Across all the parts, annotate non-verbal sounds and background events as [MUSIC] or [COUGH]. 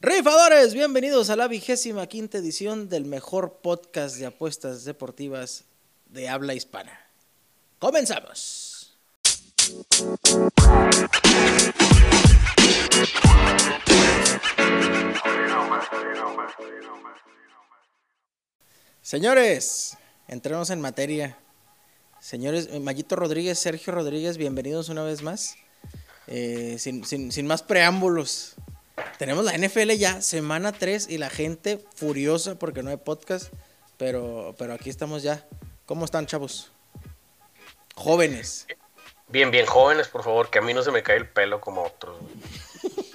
Rifadores, bienvenidos a la vigésima quinta edición del mejor podcast de apuestas deportivas de habla hispana. Comenzamos. Señores, entremos en materia. Señores, eh, Mayito Rodríguez, Sergio Rodríguez, bienvenidos una vez más. Eh, sin, sin- sin más preámbulos, tenemos la NFL ya, semana 3 y la gente furiosa porque no hay podcast, pero, pero aquí estamos ya. ¿Cómo están, chavos? Jóvenes. Bien, bien jóvenes, por favor, que a mí no se me cae el pelo como a otros. güey.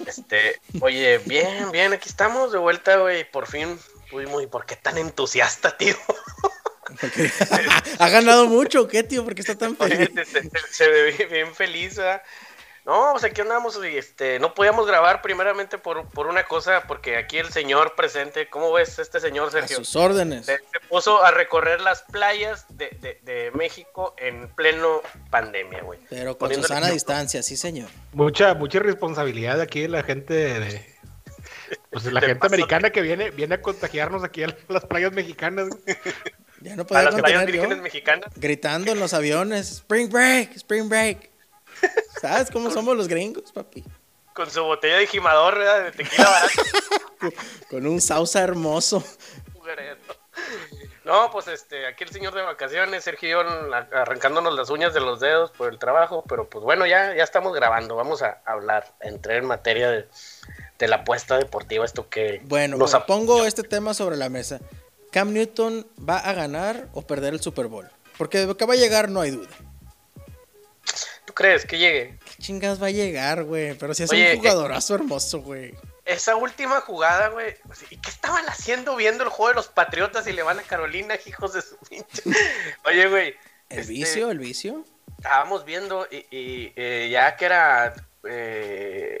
Este, oye, bien, bien, aquí estamos de vuelta, güey. Por fin pudimos. ¿Y por qué tan entusiasta, tío? Porque- [LAUGHS] ¿Ha ganado mucho qué, tío? ¿Por qué está tan Oye, feliz? se, se- se ve bien, bien feliz, ¿verdad? No, pues aquí andamos y este, no podíamos grabar primeramente por, por una cosa, porque aquí el señor presente, ¿cómo ves este señor, A Sergio? sus órdenes. Se, se puso a recorrer las playas de, de- de México en pleno pandemia, güey. Pero con sana distancia, sí, señor. Mucha, mucha responsabilidad aquí de la gente de, pues la [LAUGHS] Te gente pasó. americana que viene, viene a contagiarnos aquí a las playas mexicanas. Ya no A podía las playas vírgenes mexicanas. Gritando en los aviones. Spring break, spring break. ¿Sabes cómo somos los gringos, papi? con su botella de gimador, ¿verdad? De tequila barato. [LAUGHS] Con un sausa hermoso. No, pues este, aquí el señor de vacaciones, Sergio, arrancándonos las uñas de los dedos por el trabajo, pero pues bueno, ya, ya estamos grabando, vamos a hablar, a entrar en materia de, de la apuesta deportiva, esto que Bueno, nos bueno, pongo este tema sobre la mesa. ¿Cam Newton va a ganar o perder el Super Bowl? Porque de que va a llegar no hay duda. ¿Tú crees que llegue? ¿Qué chingas va a llegar, güey? Pero si es Oye, un jugadorazo hermoso, güey. Esa última jugada, güey, ¿y qué estaban haciendo viendo el juego de los Patriotas y le van a Carolina, [LAUGHS] hijos de su pinche? Oye, güey. ¿El este, vicio? ¿El vicio? estábamos viendo y, y, eh, ya que era eh,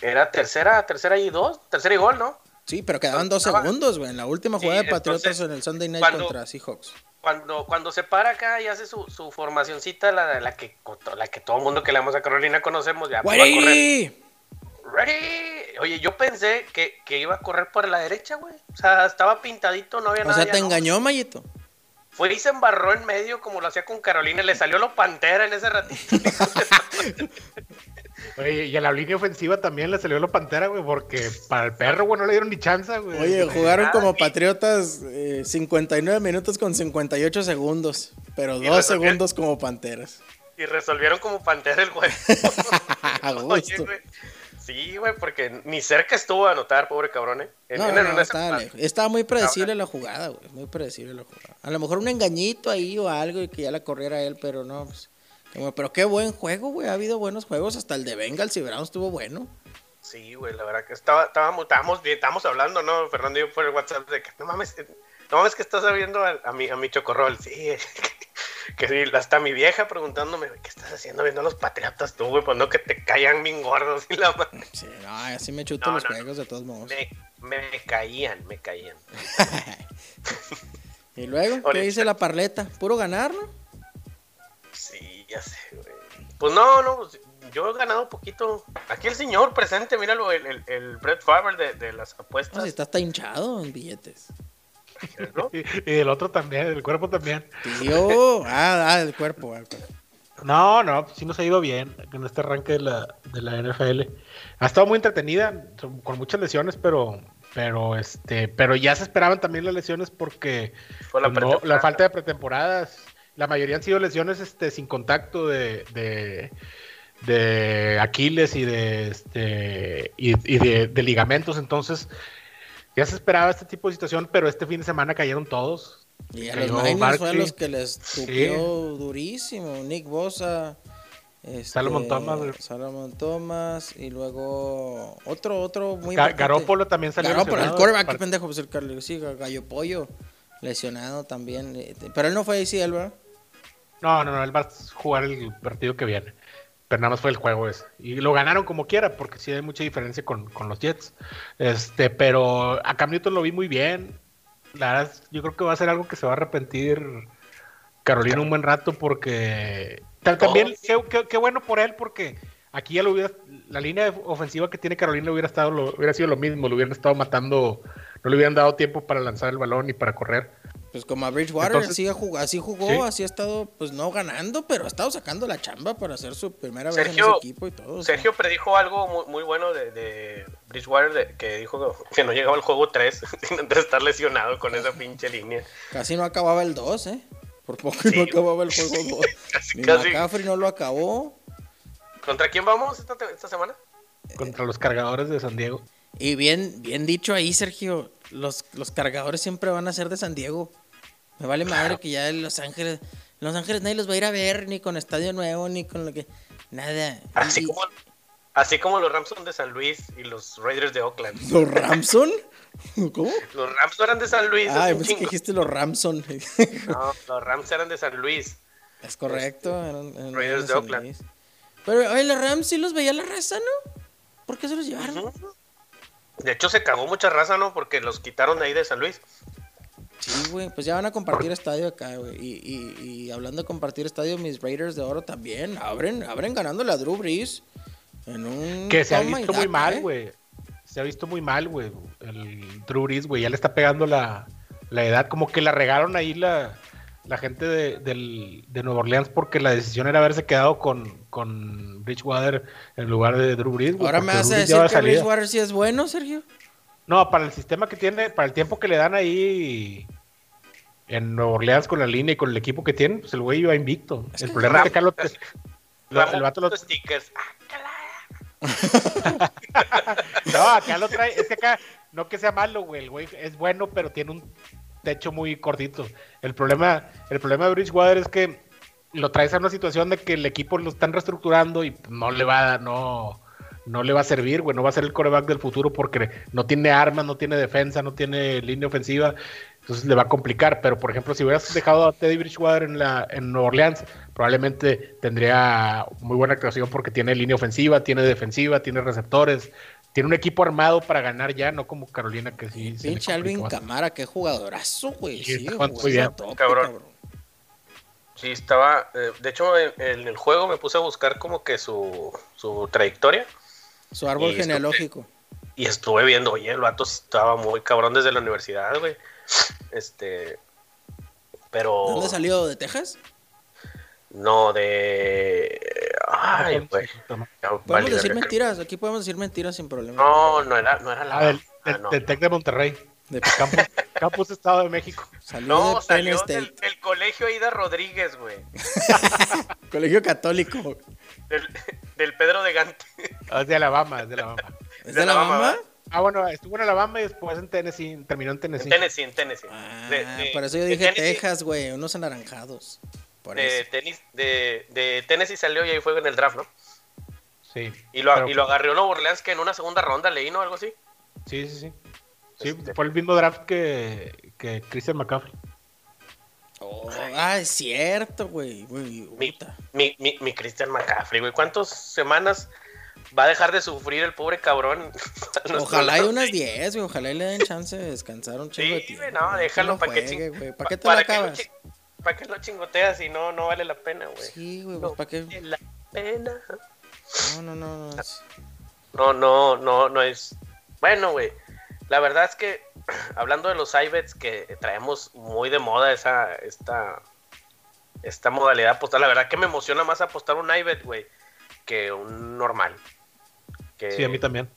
era tercera, tercera y dos, tercera y gol, ¿no? Sí, pero quedaban dos Estaba- segundos, güey. En la última Sí, jugada de Patriotas entonces, en el Sunday Night cuando- contra Seahawks. Cuando, cuando se para acá y hace su, su formacioncita, la, la que la que todo el mundo que le damos a Carolina conocemos, ya pues, va a correr. Ready. Oye, yo pensé que, que iba a correr por la derecha, güey. O sea, estaba pintadito, no había O nada. sea, ya te no. engañó, Mayito. Fue y se embarró en medio como lo hacía con Carolina. Le salió lo pantera en ese ratito. [LAUGHS] [LAUGHS] Oye, y a la línea ofensiva también le salió la pantera, güey, porque para el perro, güey, no le dieron ni chance, güey. Oye, jugaron como Patriotas eh, 59 minutos con 58 segundos, pero dos segundos como Panteras. y resolvieron como pantera el juego. [LAUGHS] A Oye, güey. Sí, güey, porque ni cerca estuvo a anotar, pobre cabrón, ¿eh? En- No, en- no, en no, esa- estaba, lejos. Estaba muy predecible la jugada, güey. Muy predecible la jugada. A lo mejor un engañito ahí o algo y que ya la corriera él, pero no. Pues. Pero qué buen juego, güey. Ha habido buenos juegos. Hasta el de Bengals y Browns estuvo bueno. Sí, güey, la verdad que estaba, estábamos, estábamos, estábamos hablando, ¿no? Fernando y yo por el WhatsApp de que no mames, eh, no mames que estás viendo a, a mi, a mi chocorrol. Sí, [LAUGHS] que sí, hasta mi vieja preguntándome, ¿qué estás haciendo viendo a los patriotas tú, güey? Pues no que te caigan bien gordos y la madre. Sí, no, así me chuto No, los no, juegos de todos modos. Me, me caían, me caían. [LAUGHS] y luego, ¿qué dice la parleta? Puro ganar, ¿no? Ya sé, güey. Pues no, no, pues, yo he ganado poquito. Aquí el señor presente, míralo, el, el, el Brett Favre de, de las No, apuestas. si está hasta hinchado en billetes. ¿no? [LAUGHS] Y, y el otro también, el cuerpo también. Tío, [LAUGHS] ah, ah, el cuerpo. ah, el cuerpo. No, no, sí nos ha ido bien en este arranque de la, de la NFL. Ha estado muy entretenida, con muchas lesiones, pero, pero este, pero ya se esperaban también las lesiones porque Fue la pues, no, la falta de pretemporadas. La mayoría han sido lesiones este, sin contacto de, de, de Aquiles y de este y, y de, de ligamentos. Entonces, ya se esperaba este tipo de situación, pero este fin de semana cayeron todos. Y a Cayó los Niners fue a los que les tupió durísimo. Nick Bosa. este, Salomon Thomas. Salomon Thomas. Y luego otro, otro muy Ga-. Garópolo también salió Garópolo, el quarterback, qué pendejo, pues el Carlos. Sí, Gallo Pollo. Lesionado también. eh, Pero él no fue ACL, ¿verdad? No, no, no, él va a jugar el partido que viene. Pero nada más fue el juego ese. Y lo ganaron como quiera, porque sí hay mucha diferencia con, con los Jets. Este, pero a Cam Newton lo vi muy bien. La verdad, yo creo que va a ser algo que se va a arrepentir Carolina un buen rato, porque ta- también, qué, qué- qué bueno por él, porque aquí ya lo hubiera, la línea ofensiva que tiene Carolina hubiera estado, lo, hubiera sido lo mismo, lo hubieran estado matando, no le hubieran dado tiempo para lanzar el balón y para correr. Pues como a Bridgewater, Entonces- así, ha jugó, así jugó, Sí. así ha estado, pues no ganando, pero ha estado sacando la chamba para hacer su primera vez en Sergio- ese equipo y todo. o sea. Sergio predijo algo muy, muy bueno de, de Bridgewater, de- que dijo que no llegaba al juego 3 [LAUGHS] sin estar lesionado con esa pinche línea. Casi no acababa el 2, ¿eh? Por poco Sí. no acababa el juego [LAUGHS] 2. Casi, Ni. McCaffrey no lo acabó. ¿Contra quién vamos esta semana? Contra los cargadores de San Diego. Y bien, bien dicho ahí, Sergio. Los, los cargadores siempre van a ser de San Diego. Me vale madre que ya en Los Ángeles. en Los Ángeles nadie los va a ir a ver, ni con estadio nuevo, ni con lo que. Nada. Así Y- como, así como los Rams son de San Luis y los Raiders de Oakland. [LAUGHS] ¿Los Ramson? ¿Cómo? Los Rams no eran de San Luis. Ah, pensé que chingo. dijiste los Ramson. No, [LAUGHS] los Rams eran de San Luis. es correcto. eran- eran Raiders de Oakland. Luis. Pero, oye, los Rams sí los veía la raza, ¿no? ¿Por qué se los llevaron? De hecho, se cagó mucha raza, ¿no? Porque los quitaron de ahí de San Luis. Sí, güey, pues ya van a compartir estadio acá, güey. Y, y, y hablando de compartir estadio, mis Raiders de Oro también abren, abren ganándole a Drew Brees. En un Que se ha visto muy mal, ¿eh? güey. Se ha visto muy mal, güey. El Drew Brees, güey, ya le está pegando la, la edad. Como que la regaron ahí la, la gente de, del- de Nueva Orleans porque la decisión era haberse quedado con, con Bridgewater en lugar de Drew Brees. Ahora me vas a decir que. Bridgewater sí es bueno, Sergio. No, para el sistema que tiene, para el tiempo que le dan ahí en Nueva Orleans con la línea y con el equipo que tienen, pues el güey iba invicto. Es el que problema es que acá lo, Ram- lo- el vato lo, puso stickers. Ah, [LAUGHS] No, acá lo trae. Es que acá, no que sea malo, güey. El güey es bueno, pero tiene un techo muy cortito. El problema, el problema de Bridgewater es que lo traes a una situación de que el equipo lo están reestructurando y no le va a, no, no le va a servir, güey. No va a ser el coreback del futuro porque no tiene armas, no tiene defensa, no tiene línea ofensiva. Entonces le va a complicar. Pero, por ejemplo, si hubieras dejado a Teddy Bridgewater en, la, en Nueva Orleans, probablemente tendría muy buena actuación porque tiene línea ofensiva, tiene defensiva, tiene receptores. Tiene un equipo armado para ganar ya, no como Carolina que sí. Pinche Alvin. Camara, qué jugadorazo, güey. Sí, Sí, muy bien. Cabrón. Sí, estaba. eh, de hecho, en, en el juego me puse a buscar como que su, su trayectoria. Su árbol Y genealógico. Y estuve viendo, oye, el vato estaba muy cabrón desde la universidad, güey. Este. Pero. ¿Dónde salió? ¿De Texas? No, de. Ay, güey. Podemos decir mentiras. Aquí podemos decir mentiras sin problema. No, no era, no era la. Ah, del, ah, del- no. del Tec de Monterrey. De Campus, [LAUGHS] Campus Estado de México. Salió No, de salió del, del colegio Aida Rodríguez, güey. [LAUGHS] Colegio católico. Del, del Pedro de Gante. Ah, Es de Alabama, es de Alabama. ¿Es De de la Alabama. Ah, bueno, estuvo en Alabama y después en Tennessee, terminó en En Tennessee. Tennessee, en Tennessee. Ah, De- de- por eso yo dije Tennessee- Texas, güey. Unos anaranjados. Por De, eso. tenis, de, de Tennessee salió y ahí fue en el draft, ¿no? Sí. Y lo, Pero- y lo agarró Nuevo Orleans que en una segunda ronda leí, ¿no? Algo así. Sí, sí, sí. Sí, fue el mismo draft que, que Christian McCaffrey. Oh, ah, es cierto, güey. Mi, mi, mi, mi Christian McCaffrey, güey. ¿Cuántas semanas va a dejar de sufrir el pobre cabrón? [LAUGHS] Ojalá hay unas 10, güey. Ojalá y le den chance de descansar un chingo de Sí, güey, no, déjalo para que güey. ¿Para qué te para que lo chi- ¿Para qué lo chingoteas si no, no vale la pena, güey? Sí, güey, no pues ¿para qué? vale la pena. No, no, no. no No, no, no, no es. Bueno, güey. La verdad es que [CLEARS THROAT] hablando de los iBets que traemos muy de moda esa esta esta modalidad postal, la verdad que me emociona más apostar un iBet, güey, que un normal. Que Sí, a mí también.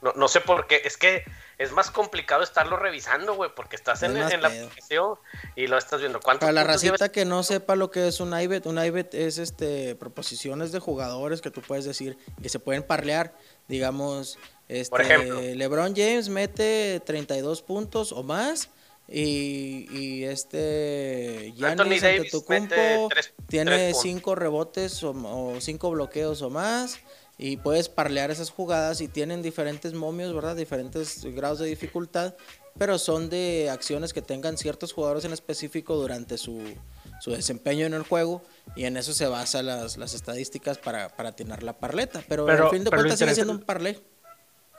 no, no sé por qué, es que es más complicado estarlo revisando, güey, porque estás en, Es más en la aplicación y lo estás viendo. ¿Cuántos Para la racita que no sepa lo que es un IBET, un IBET es este proposiciones de jugadores que tú puedes decir que se pueden parlear. Digamos, este, Por ejemplo. LeBron James mete 32 puntos o más y, y este Giannis Antetokounmpo tres- tiene tres puntos. 5 rebotes o, o 5 bloqueos o más y puedes parlear esas jugadas y tienen diferentes momios, ¿verdad? Diferentes grados de dificultad, pero son de acciones que tengan ciertos jugadores en específico durante su, su desempeño en el juego y en eso se basan las, las estadísticas para, para atinar la parleta. Pero, Pero- al fin de cuentas sigue siendo un parlay.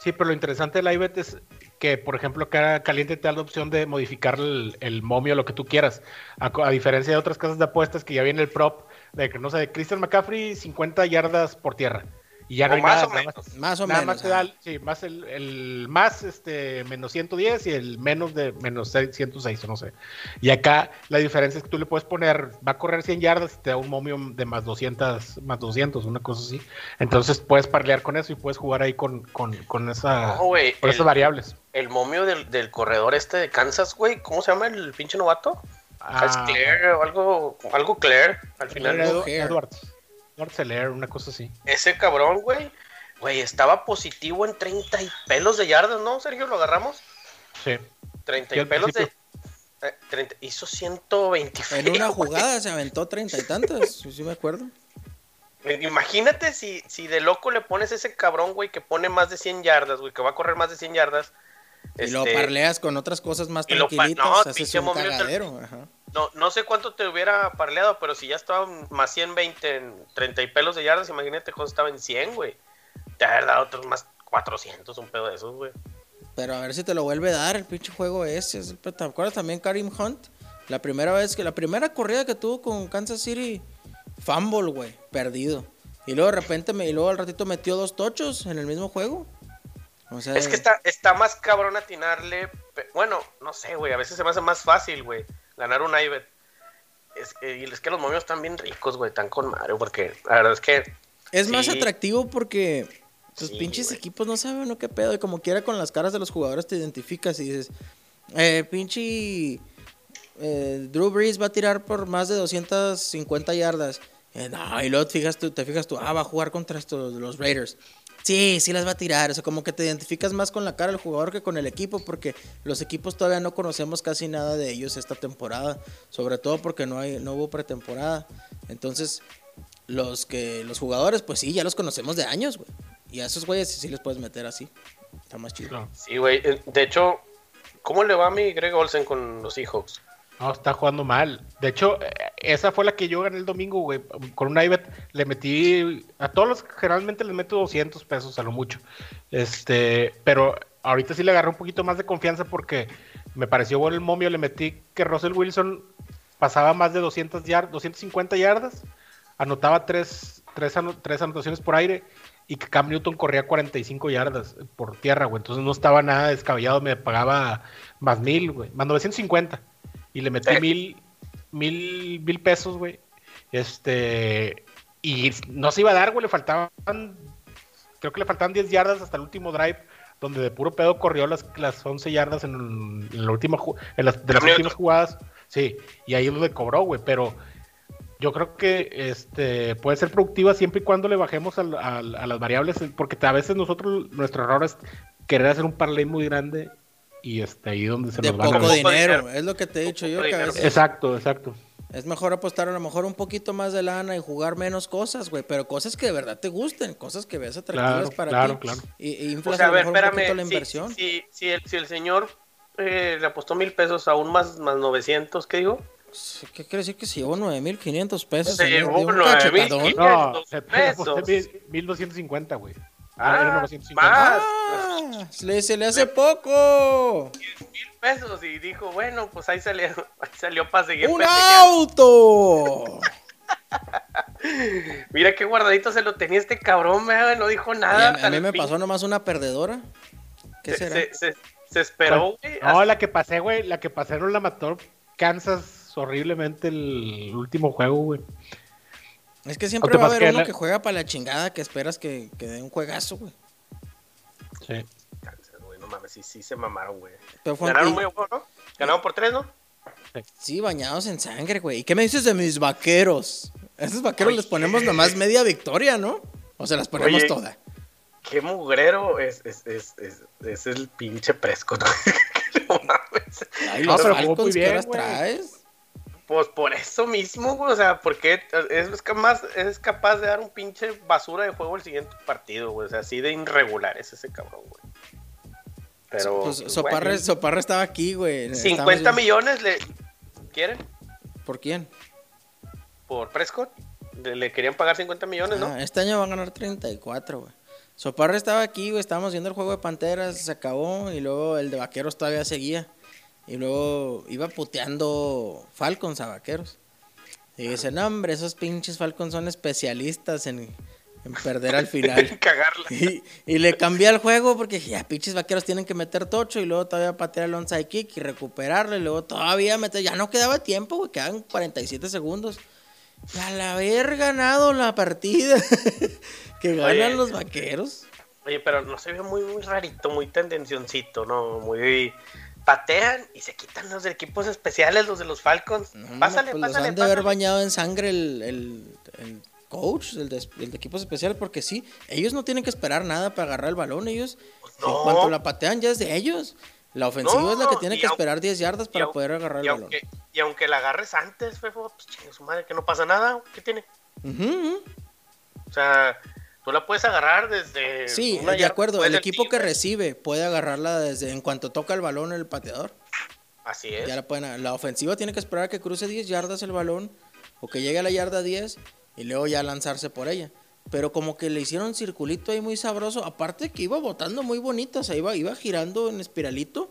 Sí, pero lo interesante del iBet es que, por ejemplo, cada caliente te da la opción de modificar el, el momio, lo que tú quieras. A diferencia de otras casas de apuestas que ya viene el prop de que, no sé, Christian McCaffrey 50 yardas por tierra. Y ya no O hay más nada, o nada menos. Más o Nada menos. más te da, sí, más el, el más este menos 110 y el menos de menos 6, 106, o no sé. Y acá la diferencia es que tú le puedes poner, va a correr 100 yardas y te da un momio de más 200, más 200, una cosa así. Entonces puedes parlear con eso y puedes jugar ahí con, con, con, esa, No, con el- esas variables. El momio del, del corredor este de Kansas, güey, ¿cómo se llama el pinche novato? Ah, es Claire o algo, algo Claire al final. Edwards. Seller, una cosa así. Ese cabrón, güey, güey, estaba positivo en 30 y pelos de yardas, ¿no, Sergio? ¿Lo agarramos? Sí. 30 Sí, y pelos de... principio. eh, 30 hizo 120 En una güey. jugada se aventó treinta y tantas, sí me acuerdo. Imagínate si, si de loco le pones ese cabrón, güey, que pone más de 100 yardas, güey, que va a correr más de 100 yardas. Y lo este, parleas con otras cosas más y lo pa- tranquilitas, no, haces pinche un momio te- cagadero. Ajá. No, no sé cuánto te hubiera parleado, pero si ya estaba más 120 en 30 y pelos de yardas, imagínate cuando estaba en 100, güey. Te haber dado otros más 400, un pedo de esos, güey. Pero a ver si te lo vuelve a dar el pinche juego ese. ¿Te acuerdas también Karim Hunt? La primera vez que, la primera corrida que tuvo con Kansas City, fumble, güey, perdido. Y luego de repente, me, y luego al ratito metió dos tochos en el mismo juego. O sea, Es que está, está más cabrón atinarle. Bueno, no sé, güey. A veces se me hace más fácil, güey. Ganar un IBET. Es, que- y es que los momios están bien ricos, güey. Están con Mario. Porque la verdad es que. es más atractivo porque tus Sí, pinches güey. equipos no saben ¿no? qué pedo. Y como quiera con las caras de los jugadores te identificas y dices, eh, pinche eh, Drew Brees va a tirar por más de 250 yardas. Eh, no, y luego te fijas tú, te fijas tú, ah, va a jugar contra estos, los Raiders. Sí, sí las va a tirar. O sea, como que te identificas más con la cara del jugador que con el equipo, porque los equipos todavía no conocemos casi nada de ellos esta temporada. Sobre todo porque no hay, no hubo pretemporada. Entonces, los que, los jugadores, pues sí, ya los conocemos de años, güey. Y a esos güeyes sí les puedes meter así. Está más chido. Sí, güey. eh, De hecho, ¿cómo le va a mi Greg Olsen con los Seahawks? No, está jugando mal. De hecho, eh, esa fue la que yo gané el domingo, güey. Con un IBET le metí. A todos los generalmente les meto 200 pesos a lo mucho. Este, pero ahorita sí le agarré un poquito más de confianza porque me pareció bueno el momio. Le metí que Russell Wilson pasaba más de 200 yardas, 250 yardas, anotaba tres, tres, tres anotaciones por aire y que Cam Newton corría 45 yardas por tierra, güey. Entonces no estaba nada descabellado, me pagaba más mil, güey, más 950 y le metí Sí. mil, mil, mil pesos, güey. Este, y no se iba a dar, güey, le faltaban, creo que le faltaban 10 yardas hasta el último drive, donde de puro pedo corrió las, las 11 yardas en, en la última, en las, de las últimas jugadas. Sí, y ahí es donde cobró, güey, pero yo creo que este puede ser productiva siempre y cuando le bajemos al- al- a, las variables, porque a veces nosotros, nuestro error es querer hacer un parlay muy grande y este ahí donde se de nos van a poco dinero, es lo que te he dicho yo, Poco que a dinero. veces Exacto, exacto. es mejor apostar a lo mejor un poquito más de lana y jugar menos cosas, güey, pero cosas que de verdad te gusten, cosas que veas atractivas Claro, para claro, ti. claro. Y, y O sea, a ver, mejor un espérame. poquito la si- inversión. Si, si el, si el señor eh, le apostó mil pesos aún más, más 900, ¿qué digo? ¿Qué quiere decir que se llevó 9.500 pesos? Se llevó un 9,500. cachetadón? No, 500 se le pesos. aposté mil- 1250, güey. Ah, Era 950. más. ¡Ah! Se le, se le hace poco. mil pesos y dijo, bueno, pues ahí salió, ahí [LAUGHS] salió para seguir ¡Un auto! [LAUGHS] Mira qué guardadito se lo tenía este cabrón, me no dijo nada. a, a mí me pasó nomás una perdedora. ¿Qué se, será? se- se- se esperó, güey. No, la que pasé, güey, la que pasé no la mató Kansas horriblemente el último juego, güey. Es que siempre va a haber uno la- que juega para la chingada que esperas que, que dé un juegazo, güey. Sí. Güey, No mames, sí, sí se mamaron, güey. Pero fue- Ganaron muy bueno, ¿no? Ganaron por tres, ¿no? Sí, bañados en sangre, güey. ¿Y qué me dices de mis vaqueros? A esos vaqueros Oye. les ponemos nomás media victoria, ¿no? O se las ponemos Oye. toda. Qué mugrero es, es, es, es, es el pinche Prescott. [LAUGHS] no mames. Ay, No, los pero Falcons, muy ¿qué bien, horas traes? Pues por eso mismo, güey. O sea, porque es, capaz, es capaz de dar un pinche basura de juego el siguiente partido, güey. O sea, así de irregular es ese cabrón, güey. Pero. Pues, pues, Soparra, bueno, Soparra estaba aquí, güey. 50 Estábamos- millones le quieren ¿Por quién? por Prescott. Le, le querían pagar 50 millones, ¿no? Ah, este año van a ganar 34, güey. Soparra estaba aquí, güey. Estábamos viendo el juego de Panteras, se acabó. Y luego el de Vaqueros todavía seguía. Y luego iba puteando Falcons a Vaqueros. Y dice, no, hombre, esos pinches Falcons son especialistas en en perder al final. [LAUGHS] Cagarla. Y, y le cambié el juego porque dije, ya pinches vaqueros tienen que meter tocho y luego todavía patear el onside kick y recuperarlo y luego todavía meter, ya no quedaba tiempo, güey, quedaban 47 segundos. Y al haber ganado la partida [LAUGHS] que ganan Oye. los vaqueros. Oye, pero no se ve muy, muy rarito, muy tendencioncito, ¿no? Muy. Patean y se quitan los de equipos especiales, los de los Falcons. No, pásale, pues los pásale, han de haber bañado en sangre el, el- el coach del de, el de equipos especiales porque sí, ellos no tienen que esperar nada para agarrar el balón, ellos en no. cuanto la patean ya es de ellos. La ofensiva No, es la que tiene que esperar 10 yardas para poder agarrar Y el balón. aunque, y aunque la agarres antes, Fefo, pues chingue su madre, que no pasa nada. ¿Qué tiene? O sea, tú la puedes agarrar desde. Sí, una de acuerdo. El equipo que recibe puede agarrarla desde en cuanto toca el balón el pateador. Así es. Ya la, pueden, la ofensiva tiene que esperar a que cruce 10 yardas el balón o que llegue a la yarda 10 y luego ya lanzarse por ella. Pero como que le hicieron circulito ahí muy sabroso. Aparte que iba botando muy bonito. O sea, iba, iba girando en espiralito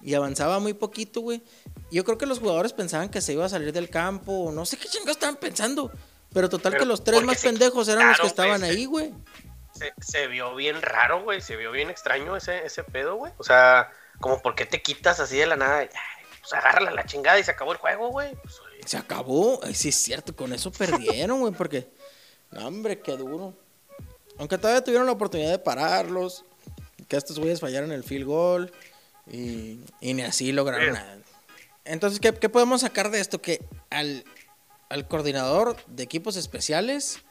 y avanzaba muy poquito, güey. Yo creo que los jugadores pensaban que se iba a salir del campo. No sé qué chingados estaban pensando. Pero total Pero que los tres más pendejos eran los que estaban ahí, güey. Se, se vio bien raro, güey. Se vio bien extraño ese, ese pedo, güey. O sea, como por qué te quitas así de la nada. Ay, Pues agárrala la chingada y se acabó el juego, güey. Pues, Se acabó. Ay, sí, es cierto. Con eso perdieron, güey. Porque. No, hombre, qué duro. Aunque todavía tuvieron la oportunidad de pararlos. Que estos güeyes fallaron el field goal. Y, y ni así lograron Sí. nada. Entonces, ¿qué, qué podemos sacar de esto? Que al, al coordinador de equipos especiales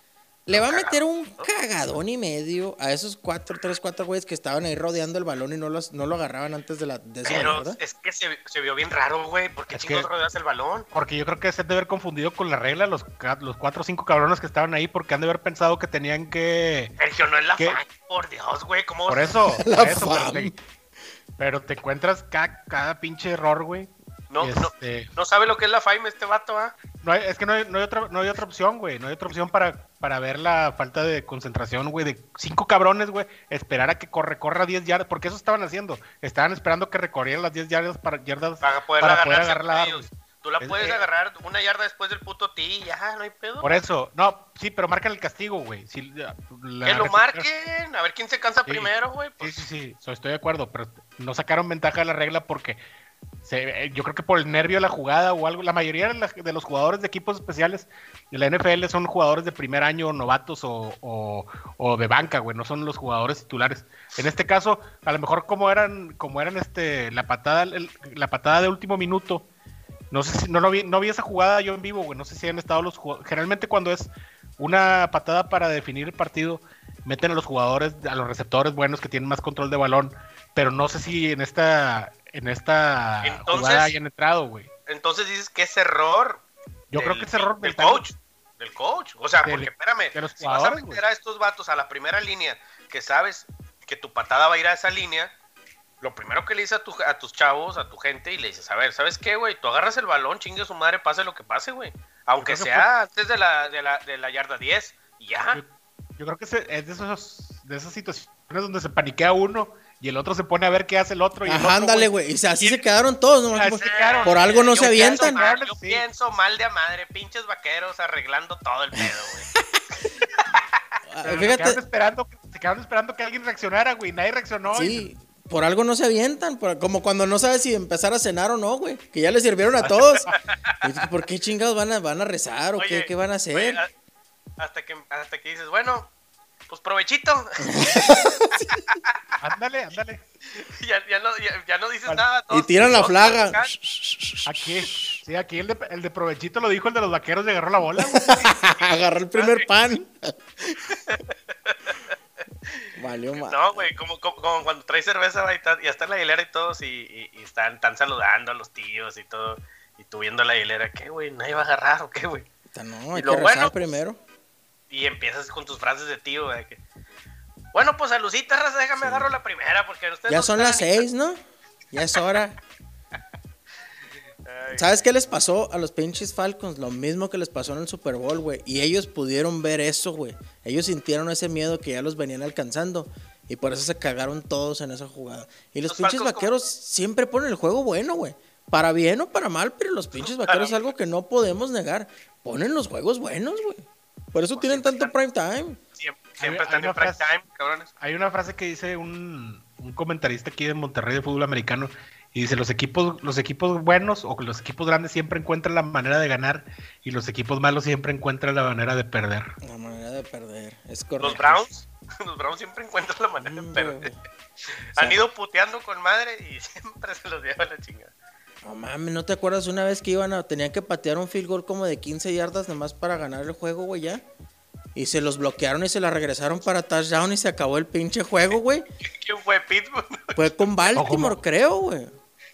le va a meter un cagadón y medio a esos cuatro, tres, cuatro güeyes que estaban ahí rodeando el balón y no, los, no lo agarraban antes de la Pero yarda. es que se, se vio bien raro, güey. ¿Por qué Es chingos que- rodeas el balón? Porque yo creo que se han de haber confundido con la regla los, los cuatro o cinco cabrones que estaban ahí porque han de haber pensado que tenían que... Sergio, no es la fan, por Dios, güey. ¿Cómo Por eso, [LAUGHS] La por eso, pero te, pero te encuentras ca- cada, pinche error, güey. No, no, este, no sabe lo que es la FAIM este vato, ¿ah? no hay- es que no hay, no hay otra, no hay otra opción, güey. No hay otra opción para, para ver la falta de concentración, güey. De cinco cabrones, güey. Esperar a que corre, corra 10 yardas. Porque eso estaban haciendo. Estaban esperando que recorrieran las 10 yardas para, yardas Para poder para poder ellos. Tú la Es- puedes eh, agarrar una yarda después del puto ti, ya, no hay pedo. Por eso, no, sí, pero marcan el castigo, güey. Si, que lo marquen, a ver quién se cansa Sí. primero, güey. Sí, Pues, sí, sí, so- estoy de acuerdo, pero no sacaron ventaja de la regla porque se- eh, yo creo que por el nervio de la jugada o algo, la mayoría de, la- de los jugadores de equipos especiales de la NFL son jugadores de primer año, novatos o, o- de banca, güey, no son los jugadores titulares. En este caso, a lo mejor como eran, como eran este, la patada, el- la patada de último minuto, no sé si, no, lo vi, no vi esa jugada yo en vivo, güey, no sé si han estado los jugadores, generalmente cuando es una patada para definir el partido, meten a los jugadores, a los receptores buenos que tienen más control de balón, pero no sé si en esta en esta Entonces- jugada hayan entrado, güey. entonces dices que es error. Yo creo que es error del del coach. Del coach. O sea, Del- porque espérame, si vas a meter a estos vatos a la primera línea, que sabes que tu patada va a ir a esa línea, lo primero que le dices a, tu- a tus chavos, a tu gente, y le dices, a ver, ¿sabes qué, güey? Tú agarras el balón, chingue a su madre, pase lo que pase, güey. Aunque sea antes de la, de, la, de la yarda 10, y ya. Yo, yo creo que es de esos de esas situaciones donde se paniquea uno y el otro se pone a ver qué hace el otro y el Ajá, otro, ándale, güey. Y así se quedaron todos, ¿no? Así se quedaron. Por algo no Yo se pienso avientan. mal, yo Sí. pienso mal de a madre, pinches vaqueros arreglando todo el pedo, güey. Pero [LAUGHS] [LAUGHS] se Fíjate, quedaron esperando, se quedaron esperando que alguien reaccionara, güey. Nadie reaccionó. y- sí, por algo no se avientan. por- como cuando no sabes si empezar a cenar o no, güey. Que ya les sirvieron a todos. [LAUGHS] Y ¿Por qué chingados van a, van a rezar o qué, Oye, qué van a hacer? a- hasta, que, hasta que dices, bueno, pues provechito. Ándale, ándale. [LAUGHS] ya, ya no, ya, ya no dices Vale. nada. y todos- tiran la flaga. Aquí, sí, aquí el de, el de provechito lo dijo el de los vaqueros y agarró la bola, güey. [LAUGHS] Agarró el primer pan. [LAUGHS] Valió mal. No, güey, como, como, como cuando traes cerveza va, y, ta- ya está en la hilera y todos, y, y- y están, están saludando a los tíos y todo. Y tú viendo la hilera, ¿qué, güey? ¿Nadie va a agarrar o qué, güey? No, hay Y lo que rezar bueno, pues, primero. Y empiezas con tus frases de tío, güey. que, bueno, pues a Lucita, raza, déjame agarro la primera, porque ustedes Ya no son las seis, ¿no? Ya es hora. Ay, ¿Sabes qué les pasó a los pinches Falcons? Lo mismo que les pasó en el Super Bowl, güey. Y ellos pudieron ver eso, güey. Ellos sintieron ese miedo que ya los venían alcanzando. Y por eso se cagaron todos en esa jugada. Y los, Los pinches Falcons, vaqueros siempre ponen el juego bueno, güey. Para bien o para mal, pero los pinches vaqueros es algo que no podemos negar. Ponen los juegos buenos, güey. Por eso Pues tienen tanto prime time. siempre, Siempre hay están una en prime frase- time, cabrones. Hay una frase que dice un, un comentarista aquí de Monterrey de fútbol americano y dice los equipos los equipos buenos o los equipos grandes siempre encuentran la manera de ganar y los equipos malos siempre encuentran la manera de perder. La manera de perder. Es correcto. Los Browns, [LAUGHS] los Browns siempre encuentran la manera de Mm, perder. Han ido puteando con madre y [LAUGHS] siempre se los lleva la chingada. No mames, ¿no te acuerdas una vez que iban a, tenían que patear un field goal como de 15 yardas nomás para ganar el juego, güey, ya? Y se los bloquearon y se la regresaron para touchdown y se acabó el pinche juego, güey. [LAUGHS] ¿Quién fue Pittsburgh? Fue con [LAUGHS] Baltimore, como- creo, güey.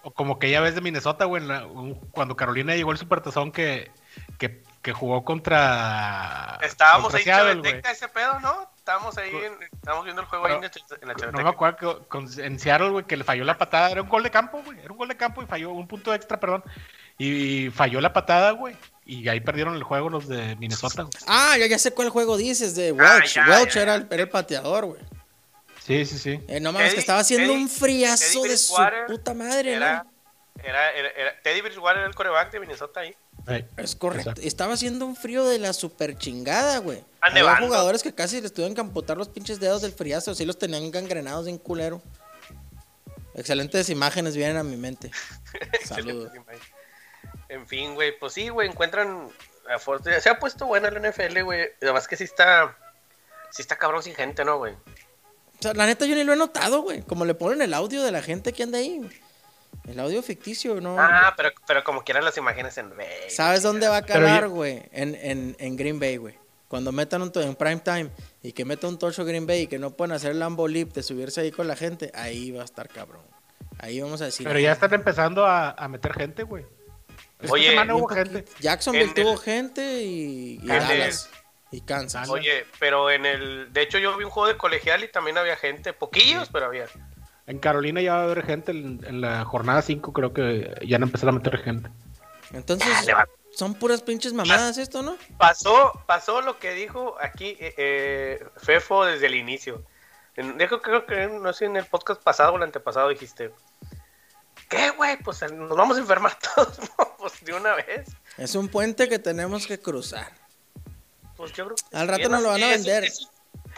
O como que ya ves de Minnesota, güey, en cuando Carolina llegó el supertazón que, que, que jugó contra. Estábamos contra ahí chaveteca ese pedo, ¿no? Estábamos ahí, en- estábamos viendo el juego ahí en, la- en la No chaveteca. me acuerdo que con- en Seattle, güey, que le falló la patada. Era un gol de campo, güey. Era un gol de campo y falló un punto extra, perdón. Y falló la patada, güey. Y ahí perdieron el juego los de Minnesota, güey. Ah, ya, ya sé cuál juego dices, de Welch. ya, Welch ya, Era, el, era el pateador, güey. Sí, sí, sí. Eh, no mames, Eddie- que estaba haciendo Eddie- un friazo Eddie de su puta madre, Era, ¿no? era, era, era- Teddy Bridgewater era el coreback de Minnesota ahí. Es correcto. exacto. Estaba haciendo un frío de la super chingada, güey. Ah, Había jugadores que casi les tuvieron que amputar los pinches dedos del friazo. Así los tenían gangrenados en culero. Excelentes imágenes vienen a mi mente. [LAUGHS] Saludos. En fin, güey, pues sí, güey, encuentran. a Forte- Se ha puesto buena la NFL, güey. Además que sí está. Sí está cabrón sin gente, ¿no, güey? O sea, la neta yo ni lo he notado, güey. Como le ponen el audio de la gente que anda ahí. El audio ficticio, ¿no? Ah, pero, pero como quieran las imágenes en Bay. ¿Sabes dónde va a yo- güey? En, en, en Green Bay, güey. Cuando metan un en prime time y que meta un tocho Green Bay y que no pueden hacer el Lambo Leap de subirse ahí con la gente, ahí va a estar cabrón. Ahí vamos a decir. Pero ya están empezando a, a meter gente, güey. Esta Oye, semana hubo gente. Jacksonville En el- tuvo gente y, y Dallas. Y Kansas. Oye, pero en el. De hecho, yo vi un juego de colegial y también había gente. Poquillos, pero había. En Carolina ya va a haber gente. En, en la jornada 5 creo que ya han empezado a meter gente. Entonces, Ah, son puras pinches mamadas esto, ¿no? Pasó, pasó lo que dijo aquí eh, eh, Fefo desde el inicio. Dijo, creo que no sé, en el podcast pasado o el antepasado dijiste. ¿Qué, güey? Pues nos vamos a enfermar [LAUGHS] todos. Pues de una vez. Es un puente que tenemos que cruzar. Pues yo creo que Al rato nos lo van a es- vender. Es,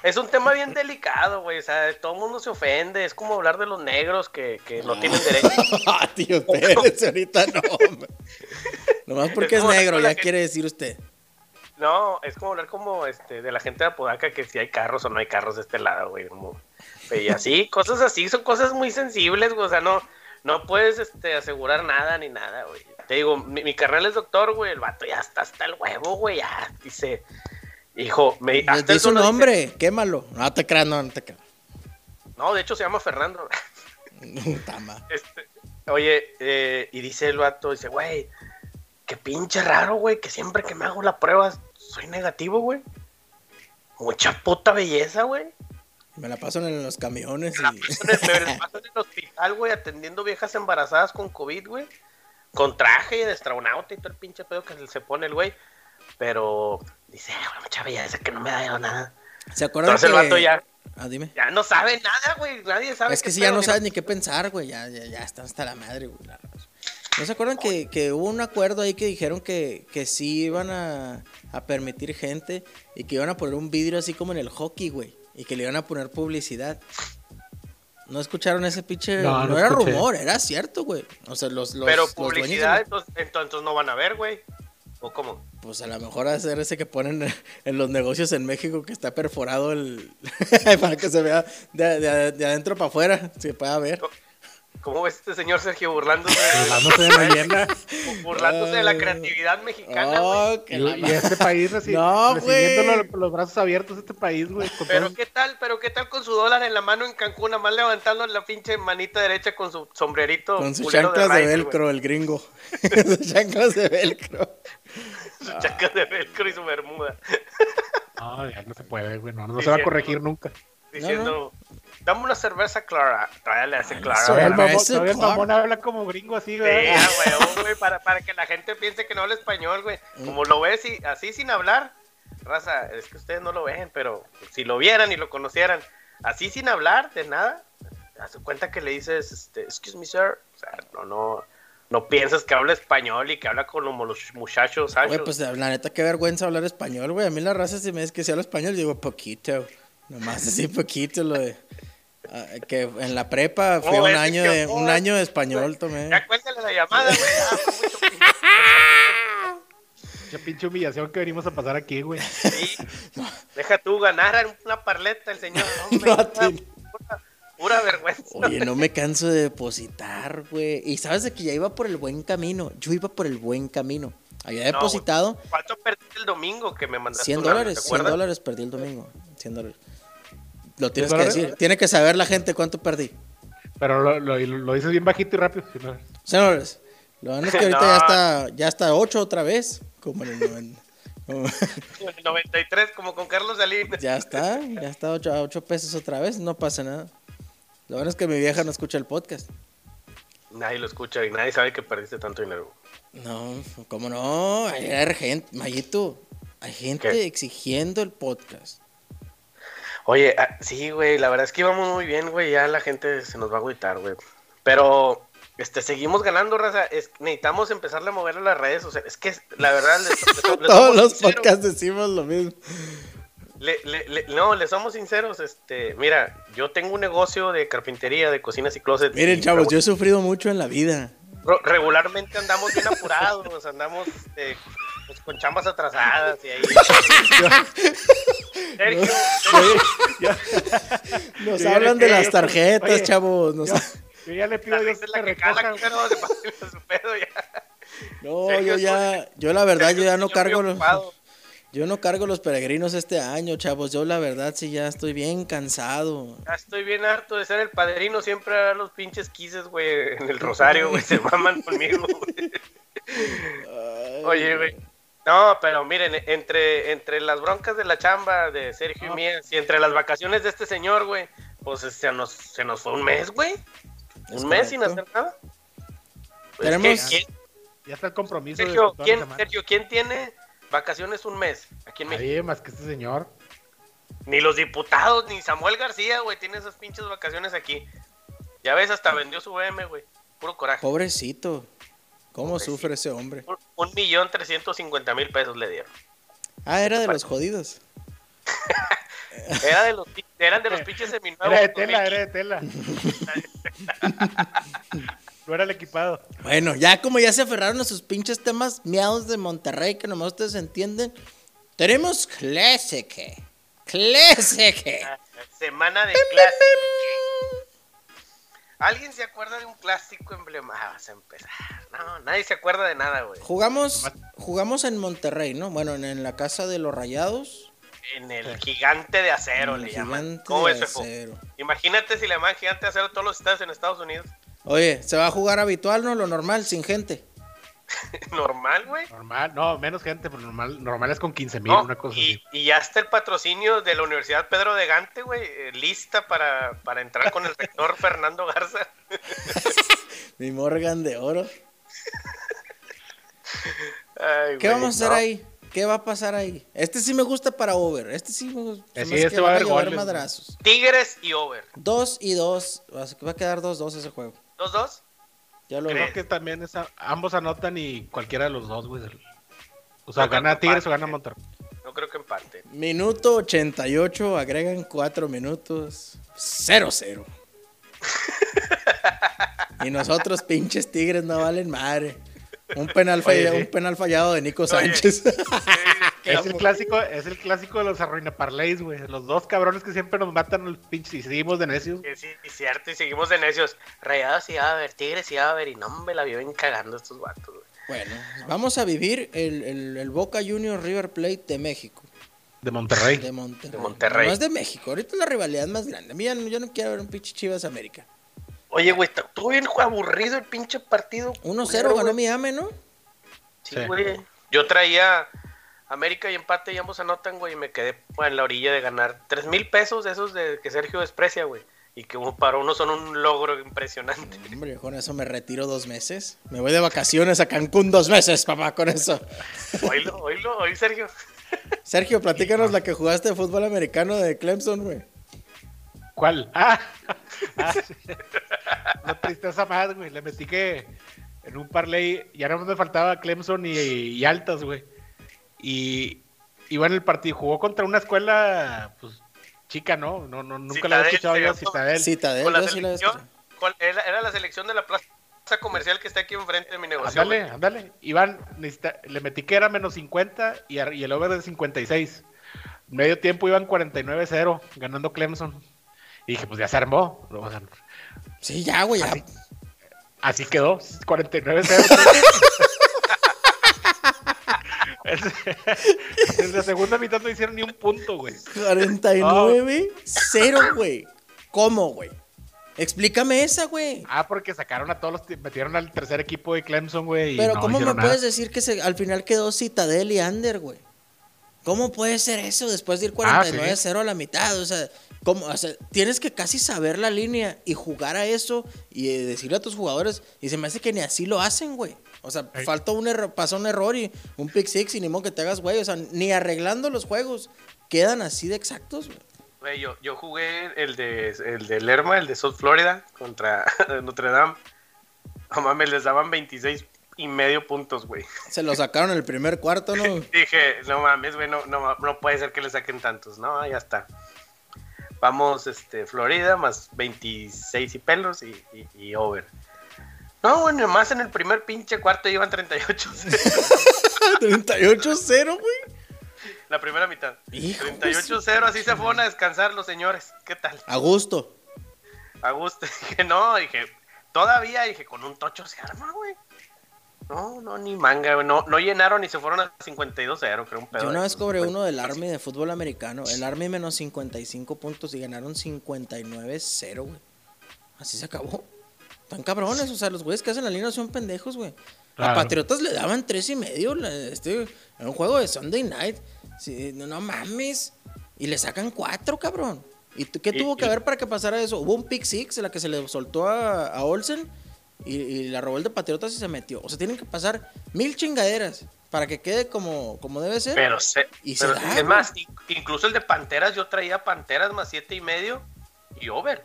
es un tema bien delicado, güey. O sea, todo el mundo se ofende. Es como hablar de los negros que, que no tienen [LAUGHS] derecho. Ah, tío, espérese, ahorita no. hombre. Nomás porque Es negro, ya quiere decir usted. No, es como hablar como este de la gente de Apodaca que si hay carros o no hay carros de este lado, güey. como- Y así, [LAUGHS] cosas así, son cosas muy sensibles, güey. O sea, no, no puedes este, asegurar nada ni nada, güey. Te digo, mi, mi carnal es doctor, güey. El vato ya está hasta el huevo, güey. Ya dice, hijo, me. Hasta dice un solo dice- nombre, quémalo. No te creas, no, no te creas. no, de hecho se llama Fernando. [LAUGHS] Tama. Este, oye, eh, y dice el vato, dice, güey, qué pinche raro, güey, que siempre que me hago la prueba soy negativo, güey. Mucha puta belleza, güey. Me la pasan en los camiones Me la y... paso en el- me la [LAUGHS] paso en el hospital, güey, atendiendo viejas embarazadas con COVID, güey. Con traje de astronauta y todo el pinche pedo que se pone el güey. Pero dice, "Ah, güey, mucha belleza que no me ha dado nada. ¿Se acuerdan Entonces que... el vato ya, Ah, dime. ya no sabe nada, güey. Nadie sabe Es que si ya no sabes ni qué pensar, güey. Ya, ya, ya está hasta la madre, güey. ¿No se acuerdan que, que hubo un acuerdo ahí que dijeron que, que sí iban a, a permitir gente y que iban a poner un vidrio así como en el hockey, güey? Y que le iban a poner publicidad. ¿No escucharon ese pinche? No, No, no era escuché. rumor, era cierto, güey. O sea, los, los, Pero los dueños de publicidad, entonces, entonces no van a ver, güey. ¿O cómo? Pues a lo mejor hacer ese que ponen [LAUGHS] en los negocios en México que está perforado el [LAUGHS] para que se vea de, de- de adentro para afuera, se pueda ver. ¿Cómo ves este señor Sergio burlándose de, Hablándose de leyenda. burlándose de la creatividad mexicana, güey? Oh, que Y, la y ma- este país reci- No, recibiéndolo güey. con los brazos abiertos, este país, güey. Pero todo- qué tal, pero qué tal con su dólar en la mano en Cancún, nada más levantando la pinche manita derecha con su sombrerito. Con sus chanclas de, güey. velcro, el gringo. [LAUGHS] sus chanclas de velcro. Sus chanclas de velcro y su bermuda. No, ya no se puede, güey. No, no se va a corregir nunca. Diciendo, dame una cerveza clara. Tráele a ese clara. Todavía el mamón, habla como gringo así, Sí, [LAUGHS] güey. a huevo, güey, para, para que la gente piense que no habla español, güey. Mm. Como lo ves y, así sin hablar, raza, es que ustedes no lo ven, pero si lo vieran y lo conocieran, así sin hablar de nada, haz cuenta que le dices, este, excuse me, sir. O sea, no, no, no piensas que habla español y que habla como los muchachos, Güey, pues la neta, qué vergüenza hablar español, güey. A mí la raza, si me dice que se habla español, digo poquito. Nomás así poquito lo de. ah, que en la prepa fui No, un año que- de no, un año de español tomé. Ya cuéntale la llamada, güey. Fue mucho [LAUGHS] pinche- Qué pinche humillación que venimos a pasar aquí, güey. Sí. Deja tú ganar una parleta el señor. Hombre, [LAUGHS] No, pura, pura- pura vergüenza. Oye, no me canso de depositar, güey. Y sabes de que ya iba por el buen camino. Yo iba por el buen camino. Había No, depositado ¿Cuánto perdiste el domingo que me mandaste? 100 una, dólares. ¿te 100 acuerdas? dólares perdí el domingo. 100 dólares. Lo tienes que decir. Tiene que saber la gente cuánto perdí. Pero lo, lo, lo dices bien bajito y rápido. si no- 100 dólares. Lo bueno es que ahorita [LAUGHS] No. ya está ya está 8 otra vez. Como en el 90. como- [LAUGHS] el 93, como con Carlos Salinas. [LAUGHS] ya está. Ya está 8 a 8 pesos otra vez. No pasa nada. Lo bueno es que mi vieja no escucha el podcast. Nadie lo escucha y nadie sabe que perdiste tanto dinero. No, ¿cómo no? Hay hay gente, Mayito, hay gente ¿Qué? exigiendo el podcast. Oye, ah, sí, güey, la verdad es que íbamos muy bien, güey. Ya la gente se nos va a agüitar, güey. Pero, este, seguimos ganando, raza. Es, necesitamos empezarle a mover a las redes. O sea, es que la verdad, les, les- les Todos los sinceros. podcasts decimos lo mismo. Le- le- le- no, le somos sinceros. Este, mira, yo tengo un negocio de carpintería, de cocinas y closets. Miren, y chavos, yo he sufrido mucho en la vida. Regularmente andamos bien apurados, andamos este, pues, con chambas atrasadas y ahí. [LAUGHS] Sergio, Nos Yo ya hablan le de creo, las tarjetas, oye, chavos. nos- Yo, yo ya le pido a Dios que la que de pasarle su pedo ya. No, Sergio yo ya, yo la verdad, yo ya no cargo los, ocupado. yo no cargo los peregrinos este año, chavos. Yo la verdad sí ya estoy bien cansado. Ya estoy bien harto de ser el padrino, siempre a los pinches quises, güey, en el rosario, güey, se maman conmigo, güey. [LAUGHS] Oye, güey. No, pero miren, entre, entre las broncas de la chamba de Sergio y mías y entre las vacaciones de este señor, güey, pues se nos, se nos fue un mes, güey. Es Un mes sin hacer nada. Pues, Tenemos- ¿qué- quién- Ya está el compromiso Sergio, ¿quién. Sergio, ¿quién tiene vacaciones un mes aquí en México? Nadie más que este señor. Ni los diputados, ni Samuel García, güey, tiene esas pinches vacaciones aquí. Ya ves, hasta vendió su BM, güey. Puro coraje. Pobrecito. ¿Cómo Pobrecito. sufre ese hombre? Un- Un millón trescientos cincuenta mil pesos le dieron. Ah, era de los jodidos. [LAUGHS] Era de los, eran de los pinches seminuevos. Era de tela, 2015. era de tela. no era el equipado. Bueno, ya como ya se aferraron a sus pinches temas miados de Monterrey, que nomás ustedes entienden, tenemos Clásique. Clásique. Semana de clásico. ¿Alguien se acuerda de un clásico emblema? Ah, vas a empezar. No, nadie se acuerda de nada, güey. Jugamos, jugamos en Monterrey, ¿no? Bueno, en, en la casa de los Rayados. En el gigante de acero en le llaman. gigante ¿Cómo Fefo? acero. Imagínate si le llaman gigante de acero a todos los estados en Estados Unidos. Oye, se va a jugar habitual, ¿no? Lo normal, sin gente. [LAUGHS] Normal, güey. Normal, no, menos gente, pero normal, normal es con 15 mil, No, una cosa y, así. y ya está el patrocinio de la Universidad Pedro de Gante, güey, eh, lista para, para entrar con el [LAUGHS] rector Fernando Garza. [LAUGHS] Mi Morgan de oro. Ay, ¿Qué güey, vamos a hacer no. ahí? ¿Qué va a pasar ahí? Este sí me gusta para over. Este sí me gusta. Se sí, este que va a llevar madrazos. Tigres y over. Dos y dos. Va a quedar 2-2 ese juego. ¿Dos, dos? Ya. Creo que también es a- ambos anotan y cualquiera de los dos, güey. O sea, No gana Tigres o gana Monterrey. No creo que empate. Minuto 88, agregan 4 minutos. 0-0. y nosotros, pinches tigres, no valen madre. Un penal, Oye, fallado, sí. un penal fallado de Nico Oye. Sánchez. Es el clásico, es el clásico de los arruina parlays, güey. Los dos cabrones que siempre nos matan los pinches y seguimos de necios. Sí, sí, sí, cierto, y seguimos de necios. Rayados y va a haber, Tigres y va a haber, y no me la viven cagando estos vatos, güey. bueno, vamos a vivir el, el- el Boca Juniors River Plate de México. De Monterrey. De Monterrey. De Monterrey. No es de México. Ahorita es la rivalidad más grande. A mí ya no- yo no quiero ver un pinche Chivas América. Oye, güey, está- estuvo bien aburrido el pinche partido. 1-0 culero, ganó. Miami, ¿no? Sí, Sí. güey. Yo traía América y empate y ambos anotan, güey, y me quedé en la orilla de ganar tres mil pesos de esos de que Sergio desprecia, güey. Y que para uno son un logro impresionante. Hombre, con eso me retiro dos meses. Me voy de vacaciones a Cancún dos meses, papá, con eso. Oílo, oílo, oí, Sergio. Sergio, platícanos la que jugaste de fútbol americano de Clemson, güey. ¿Cuál? Ah, [LAUGHS] ah, sí. Una tristeza más, güey. Le metí que en un parlay ya no me faltaba Clemson y, y altas, güey. Y iba en el partido, jugó contra una escuela, pues, chica, ¿no? no, no nunca la había escuchado yo, Citadel. Citadel, Con la yo sí la había selección, escuchado. con- era, era la selección de la plaza comercial que está aquí enfrente de mi negocio. Ándale, ándale. Iván, necesita- le metí que era menos 50 y, el over de 56. Medio tiempo iban 49-0, ganando Clemson. Y dije, pues ya se armó. Sí, ya, güey, ya. Así. así quedó, 49-0. [LAUGHS] [LAUGHS] En la segunda mitad no hicieron ni un punto, güey. 49, 0, güey. ¿Cómo, güey? Explícame esa, güey. Ah, porque sacaron a todos los, ti- metieron al tercer equipo de Clemson, güey. Pero no ¿cómo me nada. puedes decir que se- al final quedó Citadel y Under, güey? ¿Cómo puede ser eso después de ir Ah, 49-0 a la mitad? O sea, ¿cómo? O sea, tienes que casi saber la línea y jugar a eso y eh, decirle a tus jugadores. Y se me hace que ni así lo hacen, güey. O sea, Ey. falta un error, pasa un error y un pick six y ni modo que te hagas, güey. O sea, ni arreglando los juegos quedan así de exactos, güey. Güey, yo, yo jugué el de, el de Lerma, el de South Florida, contra [LAUGHS] Notre Dame. No mames, les daban 26 y medio puntos, güey. Se lo sacaron en el primer cuarto, ¿no? [LAUGHS] Dije, no mames, güey, no, no, no puede ser que le saquen tantos. No, ya está. Vamos, este, Florida, más 26 y pelos y, y, y over. No, bueno, más en el primer pinche cuarto iban 38. 38-0, güey. La primera mitad. Hijo de 38-0, así se fueron a descansar los señores. ¿Qué tal? A gusto. A gusto. [LAUGHS] Dije, no, dije, todavía, dije, con un tocho se arma, güey. No, no, ni manga, güey. No, no llenaron y se fueron a 52-0, creo un pedo. Yo una vez cobré uno del Army de fútbol americano. El Army menos 55 puntos y ganaron 59-0, güey. Así se acabó. Están cabrones, o sea, los güeyes que hacen la línea son pendejos, güey. A. Patriotas le daban tres y medio. Este, en un juego de Sunday night. Sí, no, no mames. Y le sacan cuatro, cabrón. ¿Y qué Y- tuvo que y- haber para que pasara eso? Hubo un pick six en la que se le soltó a, a Olsen y, y la robó el de Patriotas y se metió. O sea, tienen que pasar mil chingaderas para que quede como, como debe ser. Pero, se, Y se pero da, es más, in- incluso el de Panteras, yo traía Panteras más siete y medio y over.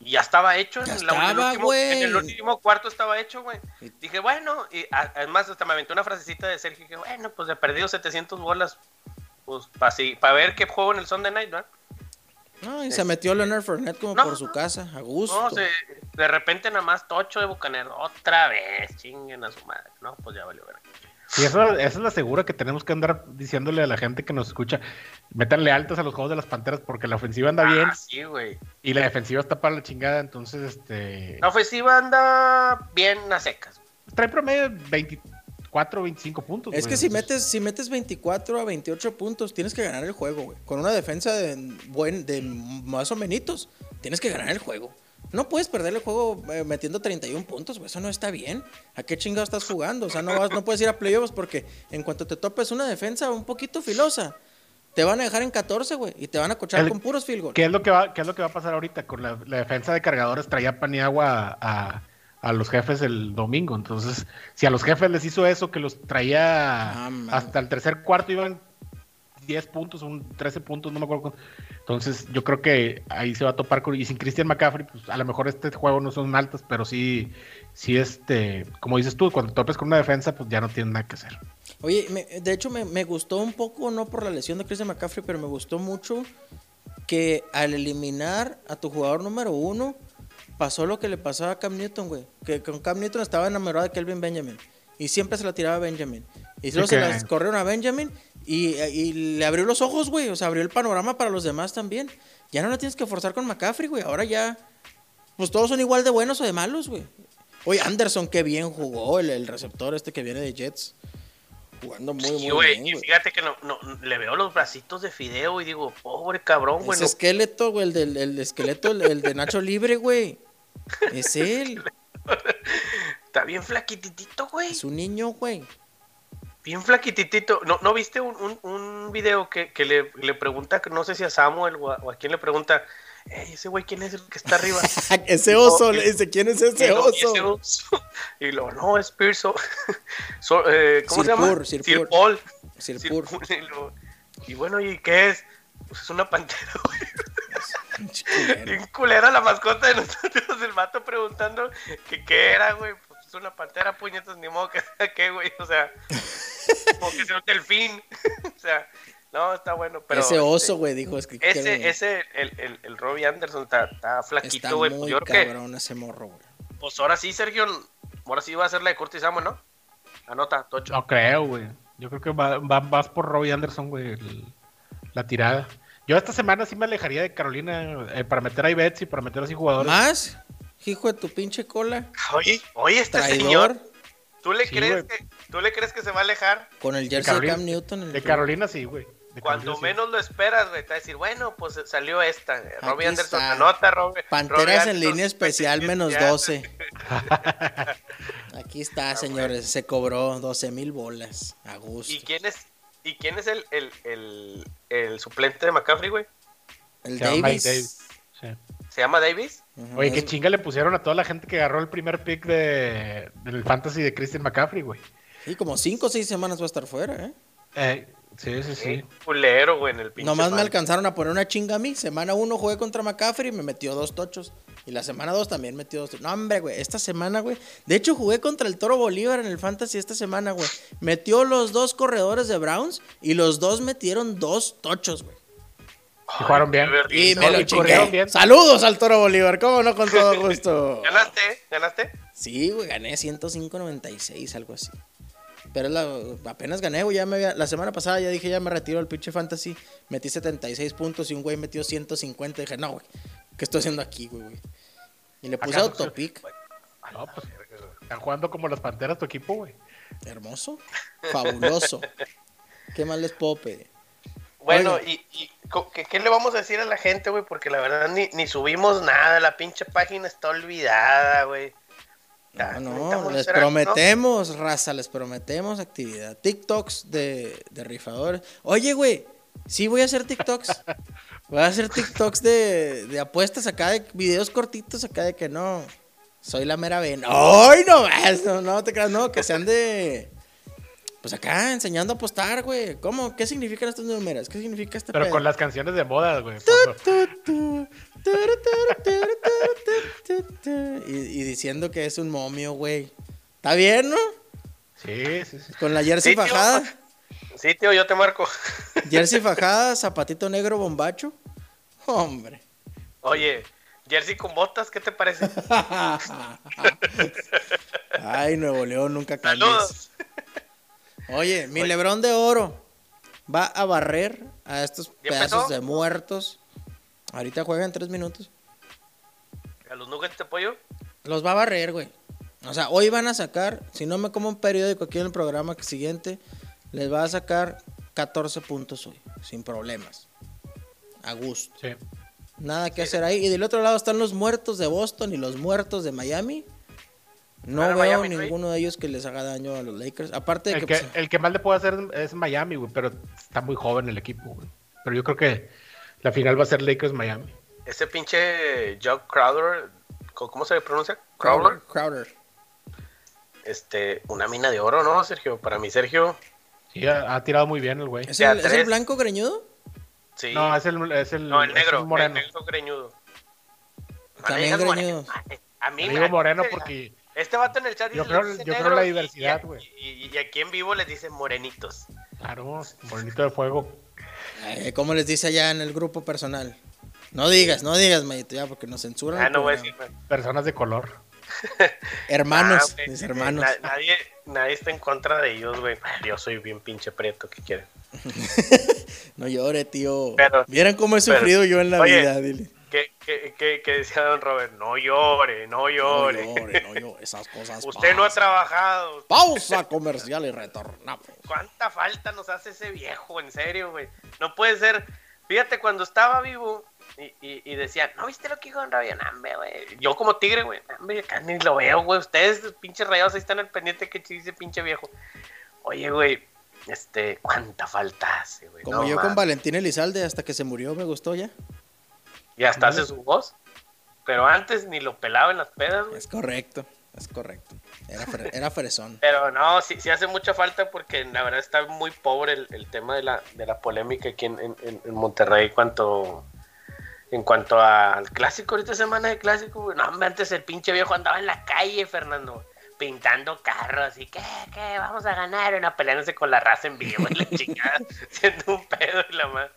Y ya estaba hecho. Ya en, la- en el último, en el último cuarto estaba hecho, güey. Dije, bueno, y además hasta me aventé una frasecita de Sergio. Dije, bueno, pues he perdido 700 bolas. Pues para ver qué juego en el Sunday Night, ¿no? No, y se metió Leonard Fournette como No, por su casa, a gusto. No, se- de repente nada más tocho de Bucanero. Otra vez, chinguen a su madre. No, pues ya valió ver. Y eso, esa es la segura que tenemos que andar diciéndole a la gente que nos escucha. Métanle altas a los juegos de las panteras porque la ofensiva anda bien Ah, sí, güey. y la defensiva está para la chingada. Entonces, este. La ofensiva anda bien a secas. Trae promedio de 24, 25 puntos. Es güey. que si metes, si metes 24 a 28 puntos, tienes que ganar el juego, güey. Con una defensa de, buen, de más o menos, tienes que ganar el juego. No puedes perder el juego eh, metiendo 31 puntos, güey. Eso no está bien. ¿A qué chingado estás jugando? O sea, no, vas, no puedes ir a playoffs porque en cuanto te topes una defensa un poquito filosa, te van a dejar en 14, güey. Y te van a cochar El- con puros field goals. ¿Qué es lo que va, qué es lo que va a pasar ahorita con la, la defensa de cargadores? Traía Paniagua a, a, a los jefes el domingo. Entonces, si a los jefes les hizo eso, que los traía Ah, hasta el tercer cuarto, iban 10 puntos, un 13 puntos, no me acuerdo. Entonces, yo creo que ahí se va a topar con. Y sin Christian McCaffrey, pues a lo mejor este juego no son altas, pero sí, sí, este, como dices tú, cuando topes con una defensa, pues ya no tienen nada que hacer. Oye, me- de hecho me, me gustó un poco, no por la lesión de Christian McCaffrey, pero me gustó mucho que al eliminar a tu jugador número uno, pasó lo que le pasaba a Cam Newton, güey. Que con Cam Newton estaba enamorado de Kelvin Benjamin. Y siempre se la tiraba a Benjamin. Y luego Sí, se las corrieron a Benjamin y, y le abrió los ojos, güey. O sea, abrió el panorama para los demás también. Ya no la tienes que forzar con McCaffrey, güey. Ahora ya, pues todos son igual de buenos o de malos, güey. Oye, Anderson, qué bien jugó el, el receptor este que viene de Jets. Jugando muy, Sí, muy güey, bien, y fíjate que no, no, le veo los bracitos de fideo y digo, pobre cabrón, güey. Ese no- esqueleto, güey, el del el esqueleto, el, el de Nacho Libre, güey. Es él. [LAUGHS] Está bien flaquititito, güey. Es un niño, güey. Bien flaquititito. ¿No, ¿no viste un, un, un video que, que le, le pregunta, no sé si a Samuel o a, o a quién le pregunta, "Ey, ese güey, ¿quién es el que está arriba? [LAUGHS] ese oso, dice, ¿quién es ese luego, "¿Y oso? ese oso?" [LAUGHS] Y luego, no, es Pearson. [LAUGHS] So- eh, ¿Cómo se llama? Pur, Sir Sir Pur. Paul. Sir Sir Pur. Pur, Y, bueno, ¿y qué es? Pues es una pantera, güey. Bien culera la mascota de nosotros, el vato preguntando que qué era, güey. Pues es una pantera, puñetas, ni modo que qué, güey. O sea, como que sea un delfín. o sea, No, está bueno, pero. ese este, oso, güey, dijo. Es que quiero- Ese, ese, el, el, el Robbie Anderson está, está está flaquito, güey. Pues muy yo creo que, cabrón ese morro, güey. pues ahora sí, Sergio, ahora sí va a ser la de Curtis Samuel, ¿no? Anota, Tocho. No creo, güey. Yo creo que va, va- vas por Robbie Anderson, güey, la tirada. Yo esta semana sí me alejaría de Carolina eh, para meter a Ibets y para meter así jugadores. ¿Más? Hijo de tu pinche cola. Oye, oye, este señor. ¿Tú le, Sí, crees que, ¿tú le crees que se va a alejar? Con el jersey de, Carolina- Cam Newton. en el De. Carolina sí, güey. Cuando Carolina sí. menos lo esperas, güey, te va a decir, bueno, pues salió esta. Robbie Aquí Anderson está. anota, Robbie. Robbie Panteras en Anderson, línea [LAUGHS] especial menos especial. [LAUGHS] 12. Aquí está, señores. Se cobró 12 mil bolas. A gusto. ¿Y quién es, y quién es el, el, el, el suplente de McCaffrey, güey? El Davis. Davis. ¿Se llama Davis? Oye, es- qué chinga le pusieron a toda la gente que agarró el primer pick de, del fantasy de Christian McCaffrey, güey. Sí, como 5 o 6 semanas va a estar fuera, ¿eh? Eh, sí, sí, sí. Culero, güey, en el pinche. Nomás me alcanzaron a poner una chinga a mí. Semana 1 jugué contra McCaffrey y me metió dos tochos. Y la semana 2 también metió dos. No, hombre, güey. Esta semana, güey. De hecho, jugué contra el Toro Bolívar en el Fantasy esta semana, güey. Metió los dos corredores de Browns y los dos metieron dos tochos, güey. Y jugaron bien. Y me lo chingué. bien. Saludos al Toro Bolívar. ¿Cómo no? Con todo gusto. [LAUGHS] ¿Ganaste? ¿Ganaste? Sí, güey, gané 105.96, algo así. Pero la- apenas gané, güey. Ya me había- la semana pasada ya dije, ya me retiro del pinche fantasy. Metí 76 puntos y un güey metió 150. Dije, no, güey, ¿qué estoy haciendo aquí, güey? güey? Y le puse ¿Acaso autopic. No, pues, están jugando como las panteras tu equipo, güey. Hermoso, fabuloso. [LAUGHS] ¿Qué más les puedo pedir? Bueno, Oiga. y, y ¿qué, qué le vamos a decir a la gente, güey? Porque la verdad ni, ni subimos nada, la pinche página está olvidada, güey. No, no, les hacer algo, ¿no? prometemos, raza, les prometemos actividad. TikToks de, de rifadores. Oye, güey, sí voy a hacer TikToks. [LAUGHS] Voy a hacer TikToks de, de apuestas acá, de videos cortitos acá de que no. Soy la mera vena. ¡Ay, no más! No, no te creas, no, que sean de. Pues acá enseñando a apostar, güey. ¿Cómo? ¿Qué significan estos números? ¿Qué significa este Pero pedo? con las canciones de moda, güey. Y, y diciendo que es un momio, güey. ¿Está bien, no? Sí, sí, sí. Con la jersey Sí, tío. fajada. [LAUGHS] Sí, tío, yo te marco. [LAUGHS] Jersey fajada, zapatito negro bombacho. Hombre. Oye, jersey con botas, ¿qué te parece? [LAUGHS] Ay, Nuevo León, nunca cambies. Saludos. Oye, mi lebrón de oro va a barrer a estos ¿Ya pedazos empezó? de muertos. Ahorita juega en tres minutos. A los nuggets de pollo. Los va a barrer, güey. O sea, hoy van a sacar, si no me como un periódico aquí en el programa siguiente, les va a sacar 14 puntos hoy, sin problemas. A gusto. sí. Nada que hacer ahí. Y del otro lado están los muertos de Boston y los muertos de Miami. No Ah, veo Miami, güey. ninguno de ellos que les haga daño a los Lakers. Aparte de El que, que, pues, el que más le puede hacer es Miami, güey, pero está muy joven el equipo, güey. Pero yo creo que la final va a ser Lakers-Miami. Ese pinche Jock Crowder, ¿cómo se pronuncia? Crowder. Crowder. Este, una mina de oro, ¿no, Sergio? Para mí, Sergio, Sí, ha, ha tirado muy bien el güey. ¿Es, el, ¿Es el tres. blanco greñudo? sí. No, es el, es el, No, el es negro, el moreno. el negro greñudo. También le greñudo. [LAUGHS] A mí, Le digo moreno porque Este vato en el chat Yo dice, creo- dice yo creo la diversidad, güey. Y, y aquí en vivo les dicen morenitos. Claro, bonito de fuego. Eh, ¿Cómo les dice allá en el grupo personal? No digas, no digas, Mayito, ya, porque nos censuran. Ah, no voy a decir. Personas de color. [LAUGHS] Hermanos, Ah, mis hermanos. na- nadie, nadie está en contra de ellos, güey. Yo soy bien pinche prieto, ¿qué quieren? [LAUGHS] No llore, tío. Pero- Vieran cómo he pero- sufrido yo en la oye, vida, dile. ¿Qué, qué, qué- qué decía don Robert? No llore, no llore. No llore, no llore, esas cosas [LAUGHS] Usted no ha trabajado. Pausa comercial y retornamos. ¿Cuánta falta nos hace ese viejo? En serio, güey. No puede ser. Fíjate, cuando estaba vivo y, y, y decían, ¿no viste lo que dijo Don Rabia? Nambe, güey. Yo como tigre, güey. Nambe, ni lo veo, güey. Ustedes, pinches rayados, ahí están al pendiente que dice pinche viejo. Oye, güey. Este, ¿cuánta falta hace, güey? Como No yo con. Valentín Elizalde hasta que se murió, me gustó ya. Y hasta hace su voz. Pero antes ni lo pelaba en las pedas, güey. Es correcto, es correcto. Era, fre- [LAUGHS] era fresón. Pero no, sí, sí hace mucha falta porque la verdad está muy pobre el, el tema de la, de la polémica aquí en, en- en Monterrey en cuanto, en cuanto a- al clásico. Ahorita semana de clásico, güey. No, hombre, antes el pinche viejo andaba en la calle, Fernando. pintando carros y que, que vamos a ganar, una peleándose con la raza en vivo y [LAUGHS] la chingada, [LAUGHS] siendo un pedo y la más.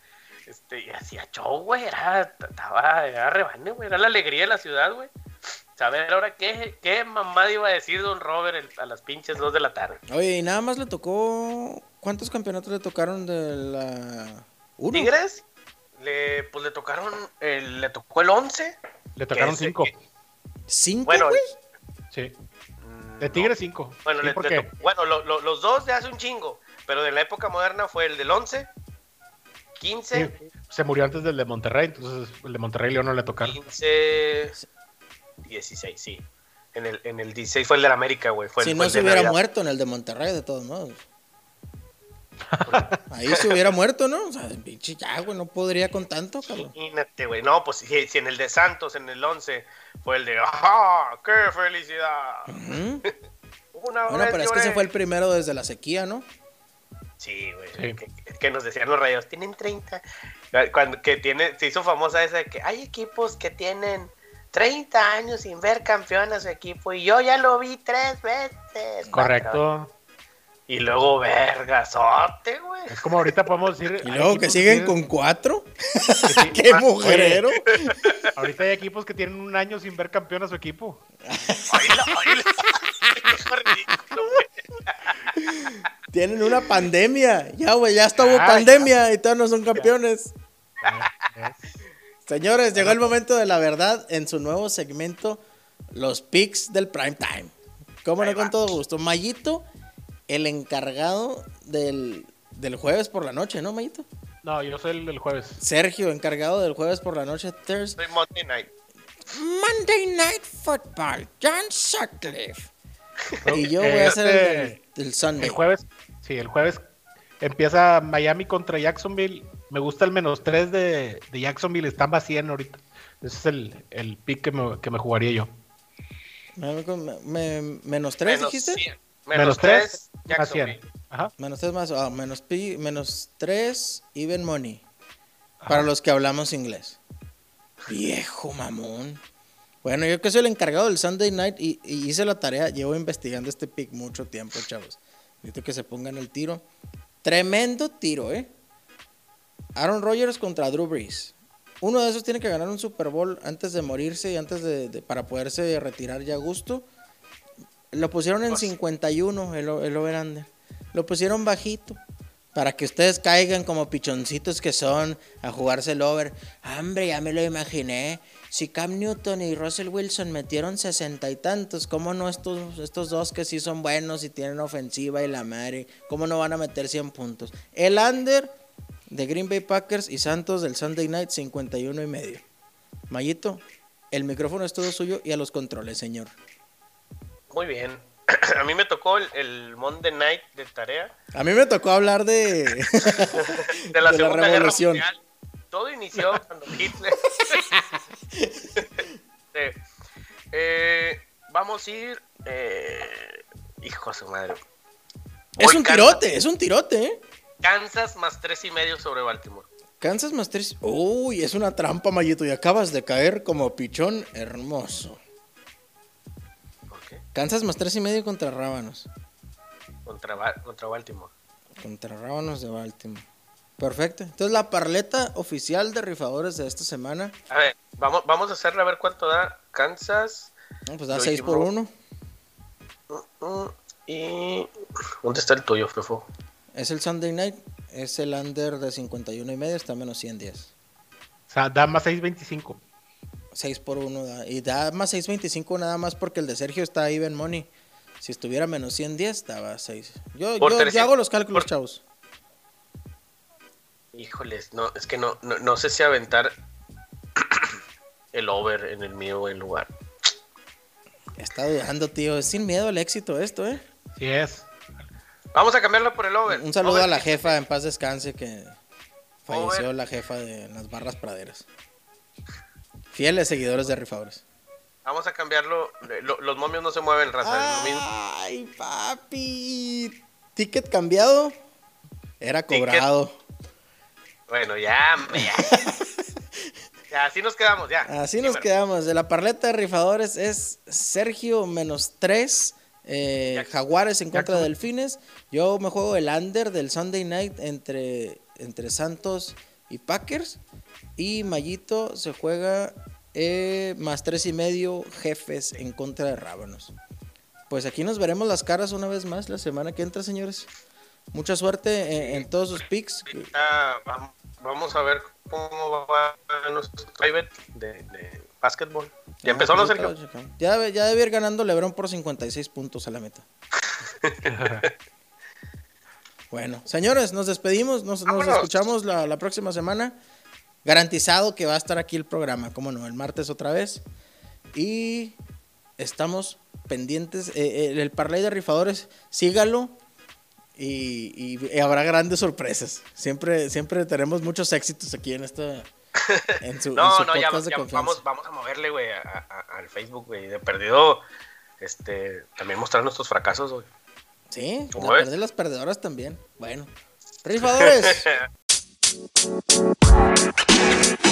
Este, y hacía show, güey, era, estaba, era rebane, güey, era la alegría de la ciudad, güey. Saber ahora qué, qué mamá iba a decir don Robert el- a las pinches dos de la tarde. Oye, y nada más le tocó. ¿Cuántos campeonatos le tocaron de la. Uno? Tigres, le, pues le tocaron, le tocó el 11. Le tocaron cinco. ¿Cinco, Bueno, güey? Sí. mm, De no. Tigres cinco. Bueno, Sí, le- ¿por le qué? tocó- bueno lo- lo- los dos de hace un chingo, pero de la época moderna fue el del 11, 15, Sí, se murió antes del de Monterrey, entonces el de Monterrey y León no le tocaron. 15, 16, sí. En el, en el 16 fue el de la América, güey. Fue Si fue no el se hubiera Navidad. muerto en el de Monterrey, de todos modos. [LAUGHS] Ahí se hubiera muerto, ¿no? O sea, pinche ya, güey, no podría con tanto, cabrón. Imagínate, güey. No, pues si, si en el de Santos, en el 11, fue el de ¡Ajá! ¡Qué felicidad! Ujú. [LAUGHS] Una Bueno, vez pero es que ese fue el primero desde la sequía, ¿no? Sí, güey. Sí. Que, que nos decían los rayos, tienen 30. Cuando que tiene, se hizo famosa esa de que hay equipos que tienen 30 años sin ver campeón a su equipo y yo ya lo vi tres veces. Correcto. Y luego vergazote, güey. Es como ahorita podemos decir. Y luego que siguen tienen- con cuatro. [LAUGHS] [LAUGHS] sí- ¡Qué Ah, mujerero! oye, ahorita hay equipos que tienen un año sin ver campeón a su equipo. [LAUGHS] Oílo, oílo. Tienen una pandemia. Ya, güey, ya Ah, pandemia y todos no son campeones. Es- Señores, llegó el momento de la verdad en su nuevo segmento, los picks del prime time. ¿Cómo no? Con todo gusto. Mayito, el encargado del, del jueves por la noche, ¿no, Mayito? No, yo soy el del jueves. Sergio, encargado del jueves por la noche, Thursday. Soy Monday Night. Monday Night Football, John Sutcliffe. Y yo voy a Este, ser el del, del Sunday. El jueves, sí, el jueves empieza Miami contra Jacksonville. Me gusta el menos 3 de, de Jacksonville, están más 100 ahorita. Ese es el, el pick que me, que me jugaría yo. Me- me- menos tres, Menos dijiste? 100. Menos Menos 3 3, más 100. Jacksonville. Ajá. Menos tres más, ah, menos, pi- menos tres, even money. Ajá. Para los que hablamos inglés. Viejo mamón. Bueno, yo que soy el encargado del Sunday Night y, y hice la tarea, llevo investigando este pick mucho tiempo, chavos. Necesito que se pongan el tiro. Tremendo tiro, ¿eh? Aaron Rodgers contra Drew Brees. Uno de esos tiene que ganar un Super Bowl antes de morirse y antes de, de- para poderse retirar ya a gusto. Lo pusieron en Pues- 51 el, el over-under. Lo pusieron bajito. Para que ustedes caigan como pichoncitos que son a jugarse el over. Hombre, ya me lo imaginé. Si Cam Newton y Russell Wilson metieron sesenta y tantos, ¿cómo no estos, estos dos que sí son buenos y tienen ofensiva y la madre? ¿Cómo no van a meter 100 puntos? El under de Green Bay Packers y Santos del Sunday Night 51 y medio. Mayito, el micrófono es todo suyo y a los controles, señor. Muy bien. [CLEARS THROAT] A mí me tocó el, el Monday Night de tarea A mí me tocó hablar de, [LAUGHS] de la [LAUGHS] de Segunda Guerra Revolución. Mundial. Todo inició cuando Hitler. [LAUGHS] [LAUGHS] Sí. Eh, vamos a ir. Eh, hijo de su madre. Es un Kansas- tirote, es un tirote, ¿eh? Kansas más tres y medio sobre Baltimore. Kansas más tres. Uy, es una trampa, Mayito, y acabas de caer como pichón hermoso. ¿Por qué? Kansas más tres y medio contra Rábanos. Contra, Ba- contra Baltimore. Contra Rábanos de Baltimore. Perfecto. Entonces la parleta oficial de rifadores de esta semana. A ver, vamos, vamos a hacerle a ver cuánto da Kansas. no, pues da Lo 6 por hicimos. 1. Mm, Y. ¿Dónde está el tuyo, Fefo? Es el Sunday Night. Es el under de 51 y medio. Está menos 110. O sea, da más 6.25. 6 por 1 da. Y da más 6.25 nada más porque el de Sergio está even money. Si estuviera menos 110, daba 6. Yo, yo, yo 300 hago los cálculos, por- chavos. Híjoles, no, es que no, no, no sé si aventar [COUGHS] el over en el mío en lugar. Está dudando, tío. Es sin miedo al éxito esto, ¿eh? Sí es. Vamos a cambiarlo por el over. Un saludo Over a la jefa, en paz descanse, que falleció Over. la jefa de las barras praderas. Fieles seguidores de rifadores. Vamos a cambiarlo. lo- los momios no se mueven, raza. Ay, papi. Ticket cambiado. Era Ticket. Bueno, ya, me- ya. [LAUGHS] Ya, así nos quedamos, ya. Así Sí, nos bueno. quedamos. De la parleta de rifadores es Sergio menos 3, eh, Jaguares en contra de Delfines. Yo me juego el under del Sunday night entre, entre Santos y Packers. Y Mayito se juega eh, más tres y medio jefes en contra de Rábanos. Pues aquí nos veremos las caras una vez más la semana que entra, señores. Mucha suerte en, todos sus picks. vamos a ver cómo va nuestro private de, de básquetbol. ¿Ya ah, empezó, ¿no, Sergio? Ya, ya debe ir ganando Lebron por 56 puntos a la meta. [LAUGHS] bueno, señores, nos despedimos. Nos, escuchamos la, la, próxima semana. Garantizado que va a estar aquí el programa, cómo no, el martes otra vez. Y estamos pendientes. Eh, eh, el parlay de rifadores, sígalo. Y, habrá grandes sorpresas. Siempre, siempre tenemos muchos éxitos aquí en esta. En su, [LAUGHS] no, no, ya, vamos, vamos a moverle, güey, al Facebook, güey. De perdido, este, también mostrar nuestros fracasos, güey. Sí, de las perdedoras también. Bueno, rifadores. [LAUGHS] [LAUGHS]